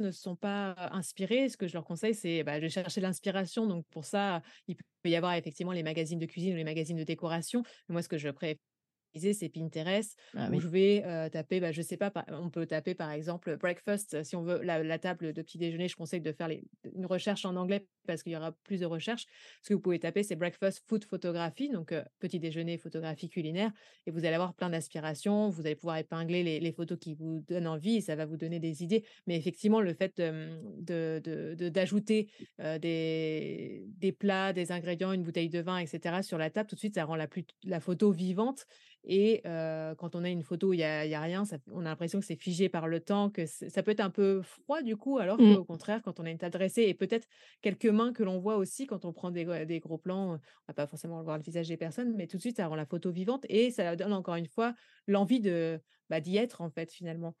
ne sont pas inspirées, ce que je leur conseille, c'est, bah, de chercher l'inspiration. Donc pour ça, il peut y avoir effectivement les magazines de cuisine ou les magazines de décoration. Moi, ce que je préfère utiliser, c'est Pinterest Ah où oui. je vais, taper, bah, je sais pas, on peut taper par exemple breakfast si on veut la la table de petit déjeuner, je conseille de faire les une recherche en anglais parce qu'il y aura plus de recherches. Ce que vous pouvez taper, c'est breakfast food photography, donc petit déjeuner, photographie culinaire et vous allez avoir plein d'inspirations. Vous allez pouvoir épingler les les photos qui vous donnent envie et ça va vous donner des idées. Mais effectivement, le fait, de de de d'ajouter, heu, des des plats, des ingrédients, une bouteille de vin et cetera sur la table, tout de suite, ça rend la plut la photo vivante et quand on a une photo où il y a y a rien, ça on a l'impression que c'est figé par le temps, que ça peut être un peu froid du coup, alors Mmh. qu'au contraire, quand on a une table dressée et peut-être quelques mains que l'on voit aussi quand on prend des gr des gros plans, on va pas forcément voir le visage des personnes, mais tout de suite, ça rend la photo vivante et ça donne encore une fois l'envie de, bah, d'y être en fait, finalement.